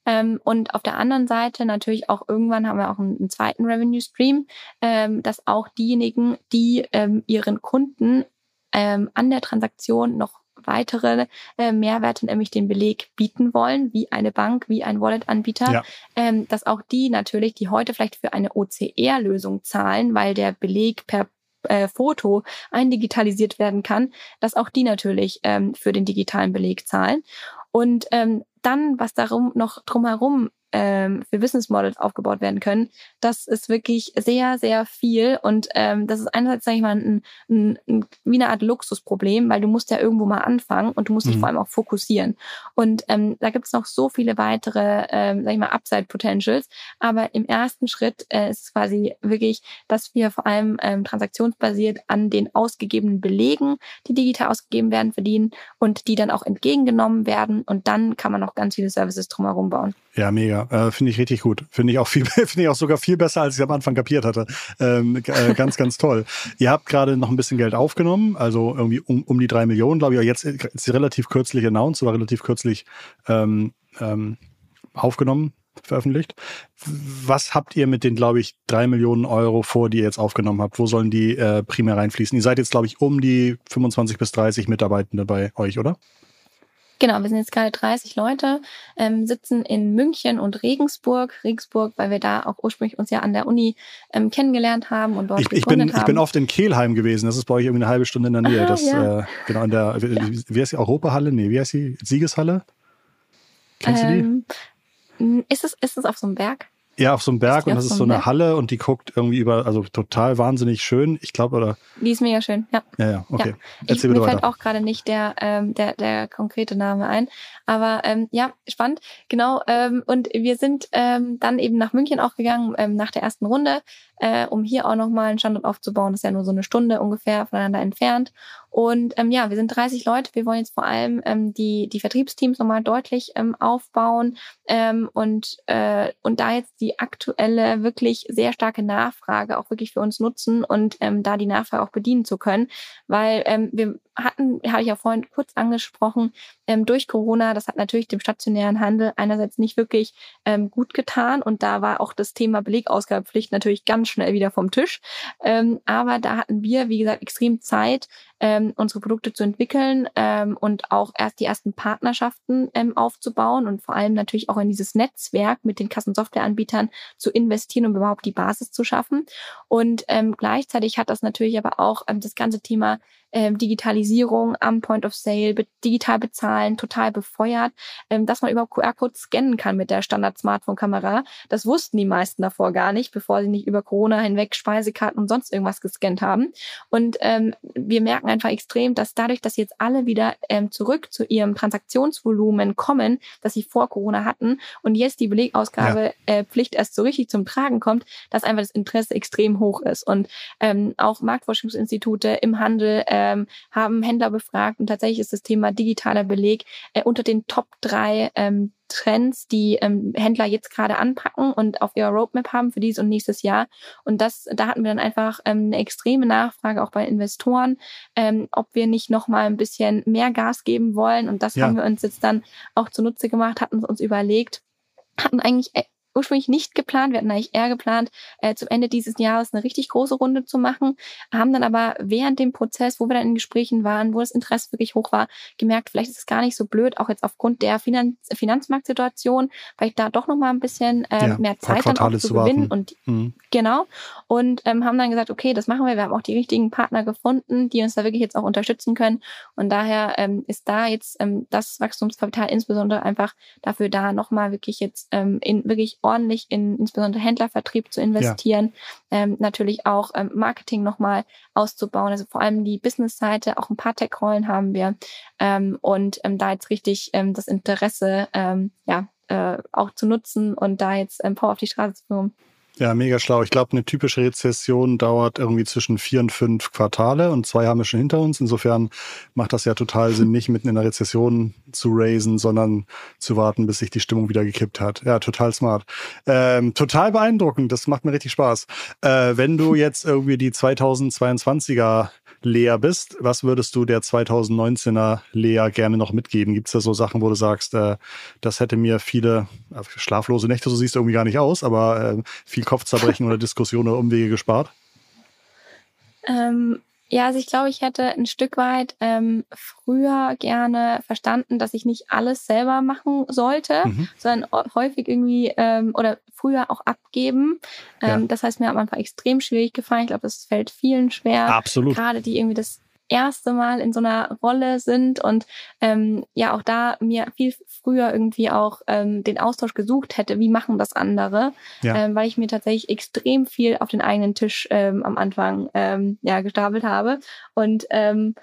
Ähm, und auf der anderen Seite natürlich auch irgendwann haben wir auch einen, einen zweiten Revenue Stream, ähm, dass auch diejenigen, die ähm, ihren Kunden ähm, an der Transaktion noch weitere äh, Mehrwerte, nämlich den Beleg bieten wollen, wie eine Bank, wie ein Wallet-Anbieter, ja. ähm, dass auch die natürlich, die heute vielleicht für eine OCR-Lösung zahlen, weil der Beleg per äh, Foto eindigitalisiert werden kann, dass auch die natürlich ähm, für den digitalen Beleg zahlen. Und ähm, dann, was darum noch drumherum ähm, für Business Models aufgebaut werden können, das ist wirklich sehr, sehr viel. Und ähm, das ist einerseits, sage ich mal, ein, ein, ein, wie eine Art Luxusproblem, weil du musst ja irgendwo mal anfangen und du musst dich mhm. vor allem auch fokussieren. Und ähm, da gibt es noch so viele weitere, ähm, sag ich mal, Upside-Potentials. Aber im ersten Schritt äh, ist es quasi wirklich, dass wir vor allem ähm, transaktionsbasiert an den ausgegebenen Belegen, die digital ausgegeben werden, verdienen und die dann auch entgegengenommen werden. Und dann kann man noch ganz viele Services drumherum bauen. Ja, mega. Äh, Finde ich richtig gut. Finde ich auch viel, finde ich auch sogar viel besser, als ich am Anfang kapiert hatte. Ähm, äh, ganz, ganz toll. Ihr habt gerade noch ein bisschen Geld aufgenommen, also irgendwie um, um die drei Millionen, glaube ich. Aber jetzt ist relativ kürzlich announced, war relativ kürzlich ähm, ähm, aufgenommen, veröffentlicht. Was habt ihr mit den, glaube ich, drei Millionen Euro vor, die ihr jetzt aufgenommen habt? Wo sollen die äh, primär reinfließen? Ihr seid jetzt, glaube ich, um die 25 bis 30 Mitarbeitende bei euch, oder? Genau, wir sind jetzt gerade 30 Leute, ähm, sitzen in München und Regensburg. Regensburg, weil wir da auch ursprünglich uns ja an der Uni ähm, kennengelernt haben und dort ich, ich bin, haben. Ich bin oft in Kehlheim gewesen. Das ist bei euch irgendwie eine halbe Stunde in der Nähe. Ah, das, ja. äh, genau, in der, wie, ja. wie heißt die Europahalle? Nee, wie heißt die? Siegeshalle? Kennst ähm, du die? Ähm, ist es, ist es auf so einem Berg? Ja, auf so einem Berg und das ist so eine Halle und die guckt irgendwie über, also total wahnsinnig schön, ich glaube, oder? Die ist mega schön, ja. Ja, ja, okay. Ja. Erzähl ich, mir weiter. fällt auch gerade nicht der, ähm, der, der konkrete Name ein. Aber ähm, ja, spannend, genau. Ähm, und wir sind ähm, dann eben nach München auch gegangen, ähm, nach der ersten Runde, äh, um hier auch nochmal einen Standort aufzubauen. Das ist ja nur so eine Stunde ungefähr voneinander entfernt. Und ähm, ja, wir sind 30 Leute. Wir wollen jetzt vor allem ähm, die, die Vertriebsteams nochmal deutlich ähm, aufbauen ähm, und, äh, und da jetzt die aktuelle, wirklich sehr starke Nachfrage auch wirklich für uns nutzen und ähm, da die Nachfrage auch bedienen zu können. Weil ähm, wir hatten, habe ich ja vorhin kurz angesprochen, ähm, durch Corona, das hat natürlich dem stationären Handel einerseits nicht wirklich ähm, gut getan und da war auch das Thema Belegausgabepflicht natürlich ganz schnell wieder vom Tisch. Ähm, aber da hatten wir, wie gesagt, extrem Zeit, ähm, unsere Produkte zu entwickeln ähm, und auch erst die ersten Partnerschaften ähm, aufzubauen und vor allem natürlich auch in dieses Netzwerk mit den Kassensoftwareanbietern zu investieren, um überhaupt die Basis zu schaffen. Und ähm, gleichzeitig hat das natürlich aber auch ähm, das ganze Thema ähm, Digitalisierung am Point of Sale, be digital bezahlen, total befeuert, ähm, dass man überhaupt QR-Codes scannen kann mit der Standard-Smartphone-Kamera. Das wussten die meisten davor gar nicht, bevor sie nicht über Corona hinweg Speisekarten und sonst irgendwas gescannt haben. Und ähm, wir merken einfach extrem, dass dadurch, dass jetzt alle wieder ähm, zurück zu ihrem Transaktionsvolumen kommen, das sie vor Corona hatten und jetzt die Belegausgabe ja. äh, Pflicht erst so richtig zum Tragen kommt, dass einfach das Interesse extrem hoch ist. Und ähm, auch Marktforschungsinstitute im Handel äh, ähm, haben Händler befragt und tatsächlich ist das Thema digitaler Beleg äh, unter den Top drei ähm, Trends, die ähm, Händler jetzt gerade anpacken und auf ihrer Roadmap haben für dieses und nächstes Jahr. Und das, da hatten wir dann einfach ähm, eine extreme Nachfrage auch bei Investoren, ähm, ob wir nicht noch mal ein bisschen mehr Gas geben wollen. Und das ja. haben wir uns jetzt dann auch zunutze gemacht, hatten uns überlegt, hatten eigentlich äh, ursprünglich nicht geplant. Wir hatten eigentlich eher geplant, äh, zum Ende dieses Jahres eine richtig große Runde zu machen, haben dann aber während dem Prozess, wo wir dann in Gesprächen waren, wo das Interesse wirklich hoch war, gemerkt, vielleicht ist es gar nicht so blöd, auch jetzt aufgrund der Finanz Finanzmarktsituation, vielleicht da doch noch mal ein bisschen äh, ja, mehr Zeit dann auch zu, gewinnen und mhm. genau und ähm, haben dann gesagt, okay, das machen wir. Wir haben auch die richtigen Partner gefunden, die uns da wirklich jetzt auch unterstützen können und daher ähm, ist da jetzt ähm, das Wachstumskapital insbesondere einfach dafür da, noch mal wirklich jetzt ähm, in wirklich ordentlich in insbesondere Händlervertrieb zu investieren, ja. ähm, natürlich auch ähm, Marketing nochmal auszubauen, also vor allem die Business-Seite, auch ein paar Tech-Rollen haben wir ähm, und ähm, da jetzt richtig ähm, das Interesse ähm, ja äh, auch zu nutzen und da jetzt ähm, Power auf die Straße zu bringen. Ja, mega schlau. Ich glaube, eine typische Rezession dauert irgendwie zwischen vier und fünf Quartale und zwei haben wir schon hinter uns. Insofern macht das ja total Sinn, nicht mitten in der Rezession zu raisen, sondern zu warten, bis sich die Stimmung wieder gekippt hat. Ja, total smart. Ähm, total beeindruckend. Das macht mir richtig Spaß. Äh, wenn du jetzt irgendwie die 2022er Lea bist, was würdest du der 2019er Lea gerne noch mitgeben? Gibt es da so Sachen, wo du sagst, äh, das hätte mir viele äh, schlaflose Nächte, so siehst du irgendwie gar nicht aus, aber äh, viel Kopfzerbrechen oder Diskussionen oder Umwege gespart? Ähm, ja, also ich glaube, ich hätte ein Stück weit ähm, früher gerne verstanden, dass ich nicht alles selber machen sollte, mhm. sondern häufig irgendwie ähm, oder früher auch abgeben. Ähm, ja. Das heißt, mir hat einfach extrem schwierig gefallen. Ich glaube, das fällt vielen schwer. Absolut. Gerade die irgendwie das erste Mal in so einer Rolle sind und ähm, ja auch da mir viel früher irgendwie auch ähm, den Austausch gesucht hätte, wie machen das andere, ja. ähm, weil ich mir tatsächlich extrem viel auf den eigenen Tisch ähm, am Anfang ähm, ja gestapelt habe und ähm,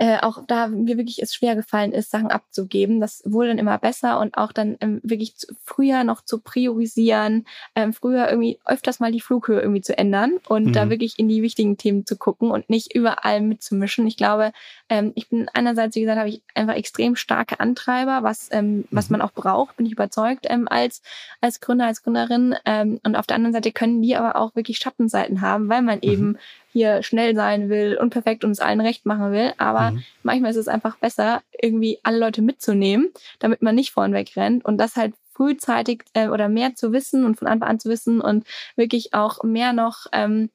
äh, auch da mir wirklich es schwer gefallen ist, Sachen abzugeben. Das wurde dann immer besser und auch dann ähm, wirklich zu, früher noch zu priorisieren, ähm, früher irgendwie öfters mal die Flughöhe irgendwie zu ändern und mhm. da wirklich in die wichtigen Themen zu gucken und nicht überall mitzumischen. Ich glaube, ähm, ich bin einerseits, wie gesagt, habe ich einfach extrem starke Antreiber, was, ähm, mhm. was man auch braucht, bin ich überzeugt, ähm, als, als Gründer, als Gründerin. Ähm, und auf der anderen Seite können die aber auch wirklich Schattenseiten haben, weil man mhm. eben hier schnell sein will und perfekt uns allen recht machen will. Aber mhm. manchmal ist es einfach besser, irgendwie alle Leute mitzunehmen, damit man nicht vornweg rennt und das halt frühzeitig äh, oder mehr zu wissen und von Anfang an zu wissen und wirklich auch mehr noch ähm,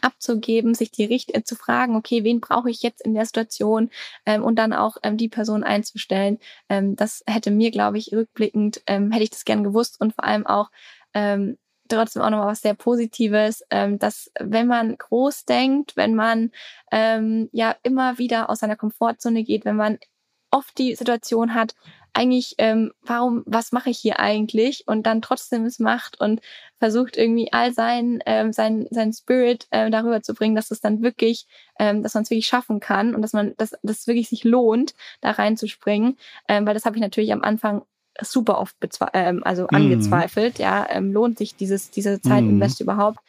abzugeben, sich die Richt äh, zu fragen, okay, wen brauche ich jetzt in der Situation ähm, und dann auch ähm, die Person einzustellen. Ähm, das hätte mir, glaube ich, rückblickend, ähm, hätte ich das gern gewusst und vor allem auch ähm, trotzdem auch nochmal was sehr Positives, ähm, dass wenn man groß denkt, wenn man ähm, ja immer wieder aus seiner Komfortzone geht, wenn man oft die Situation hat, eigentlich, ähm, warum, was mache ich hier eigentlich? Und dann trotzdem es macht und versucht irgendwie all sein, ähm, sein, sein Spirit äh, darüber zu bringen, dass es dann wirklich, ähm, dass man es wirklich schaffen kann und dass man, dass das wirklich sich lohnt, da reinzuspringen. Ähm, weil das habe ich natürlich am Anfang super oft ähm, also mhm. angezweifelt. Ja, ähm, lohnt sich dieses diese Zeitinvest mhm. überhaupt?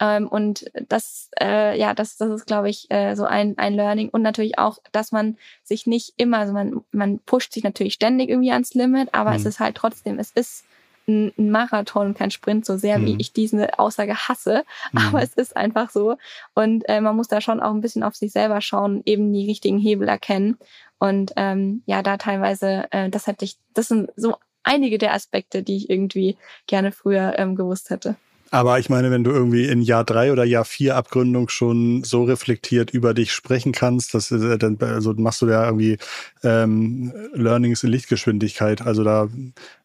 Ähm, und das, äh, ja, das, das ist, glaube ich, äh, so ein, ein Learning. Und natürlich auch, dass man sich nicht immer, also man, man pusht sich natürlich ständig irgendwie ans Limit, aber mhm. es ist halt trotzdem, es ist ein, Marathon, kein Sprint, so sehr wie mhm. ich diese Aussage hasse. Aber mhm. es ist einfach so. Und äh, man muss da schon auch ein bisschen auf sich selber schauen, eben die richtigen Hebel erkennen. Und ähm, ja, da teilweise, äh, das hätte ich, das sind so einige der Aspekte, die ich irgendwie gerne früher ähm, gewusst hätte. Aber ich meine, wenn du irgendwie in Jahr drei oder Jahr vier Abgründung schon so reflektiert über dich sprechen kannst, das, äh, dann also machst du ja irgendwie ähm, Learnings in Lichtgeschwindigkeit. Also da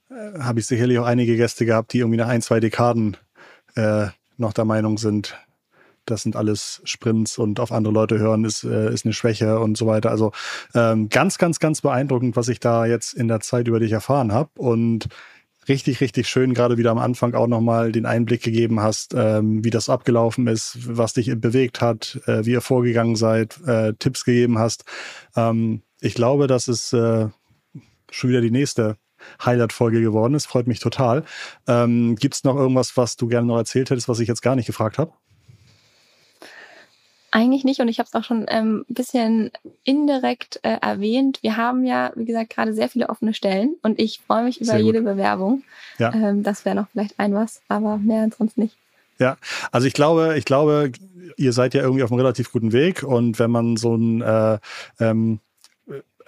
äh, habe ich sicherlich auch einige Gäste gehabt, die irgendwie nach ein, zwei Dekaden äh, noch der Meinung sind, das sind alles Sprints und auf andere Leute hören ist, äh, ist eine Schwäche und so weiter. Also ähm, ganz, ganz, ganz beeindruckend, was ich da jetzt in der Zeit über dich erfahren habe. Und richtig, richtig schön, gerade wieder am Anfang auch nochmal den Einblick gegeben hast, ähm, wie das abgelaufen ist, was dich bewegt hat, äh, wie ihr vorgegangen seid, äh, Tipps gegeben hast. Ähm, ich glaube, das ist äh, schon wieder die nächste Highlight-Folge geworden ist. Freut mich total. Ähm, Gibt es noch irgendwas, was du gerne noch erzählt hättest, was ich jetzt gar nicht gefragt habe? Eigentlich nicht und ich habe es auch schon ähm, ein bisschen indirekt äh, erwähnt. Wir haben ja, wie gesagt, gerade sehr viele offene Stellen und ich freue mich über jede Bewerbung. Ja. Ähm, das wäre noch vielleicht ein was, aber mehr sonst nicht. Ja, also ich glaube, ich glaube, ihr seid ja irgendwie auf einem relativ guten Weg und wenn man so ein äh, ähm,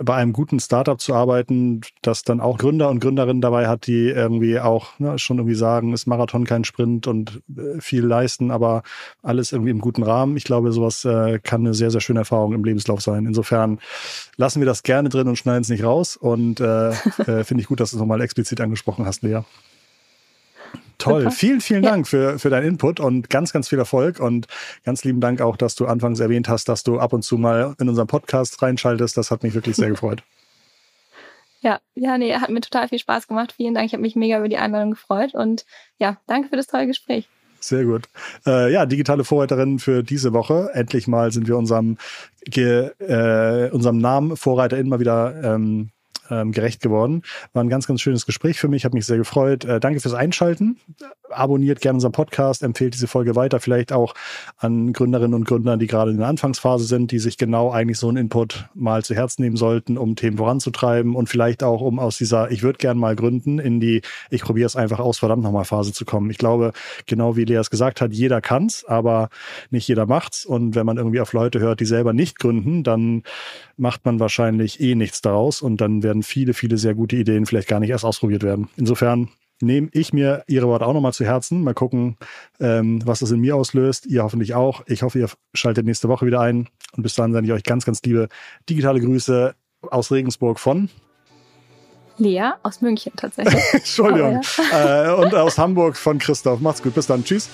bei einem guten Startup zu arbeiten, das dann auch Gründer und Gründerinnen dabei hat, die irgendwie auch ne, schon irgendwie sagen, ist Marathon kein Sprint und äh, viel leisten, aber alles irgendwie im guten Rahmen. Ich glaube, sowas äh, kann eine sehr, sehr schöne Erfahrung im Lebenslauf sein. Insofern lassen wir das gerne drin und schneiden es nicht raus. Und äh, äh, finde ich gut, dass du es nochmal explizit angesprochen hast, Lea. Toll. Super. Vielen, vielen Dank für, für deinen Input und ganz, ganz viel Erfolg. Und ganz lieben Dank auch, dass du anfangs erwähnt hast, dass du ab und zu mal in unseren Podcast reinschaltest. Das hat mich wirklich sehr gefreut. Ja, ja, nee, hat mir total viel Spaß gemacht. Vielen Dank. Ich habe mich mega über die Einladung gefreut. Und ja, danke für das tolle Gespräch. Sehr gut. Äh, ja, digitale Vorreiterin für diese Woche. Endlich mal sind wir unserem, äh, unserem Namen Vorreiterin mal wieder ähm, ähm, gerecht geworden. War ein ganz, ganz schönes Gespräch für mich, habe mich sehr gefreut. Äh, danke fürs Einschalten. abonniert gerne unseren Podcast, empfehlt diese Folge weiter, vielleicht auch an Gründerinnen und Gründer, die gerade in der Anfangsphase sind, die sich genau eigentlich so einen Input mal zu Herzen nehmen sollten, um Themen voranzutreiben und vielleicht auch, um aus dieser Ich würde gern mal gründen in die Ich probiere es einfach aus, verdammt nochmal Phase zu kommen. Ich glaube, genau wie Lea es gesagt hat, jeder kann's, aber nicht jeder macht's. Und wenn man irgendwie auf Leute hört, die selber nicht gründen, dann macht man wahrscheinlich eh nichts daraus und dann werden viele, viele sehr gute Ideen vielleicht gar nicht erst ausprobiert werden. Insofern nehme ich mir Ihre Worte auch nochmal zu Herzen. Mal gucken, ähm, was das in mir auslöst. Ihr hoffentlich auch. Ich hoffe, ihr schaltet nächste Woche wieder ein. Und bis dahin sende ich euch ganz, ganz liebe digitale Grüße aus Regensburg von Lea aus München tatsächlich. Entschuldigung. Ja. Äh, und aus Hamburg von Christoph. Macht's gut. Bis dann. Tschüss.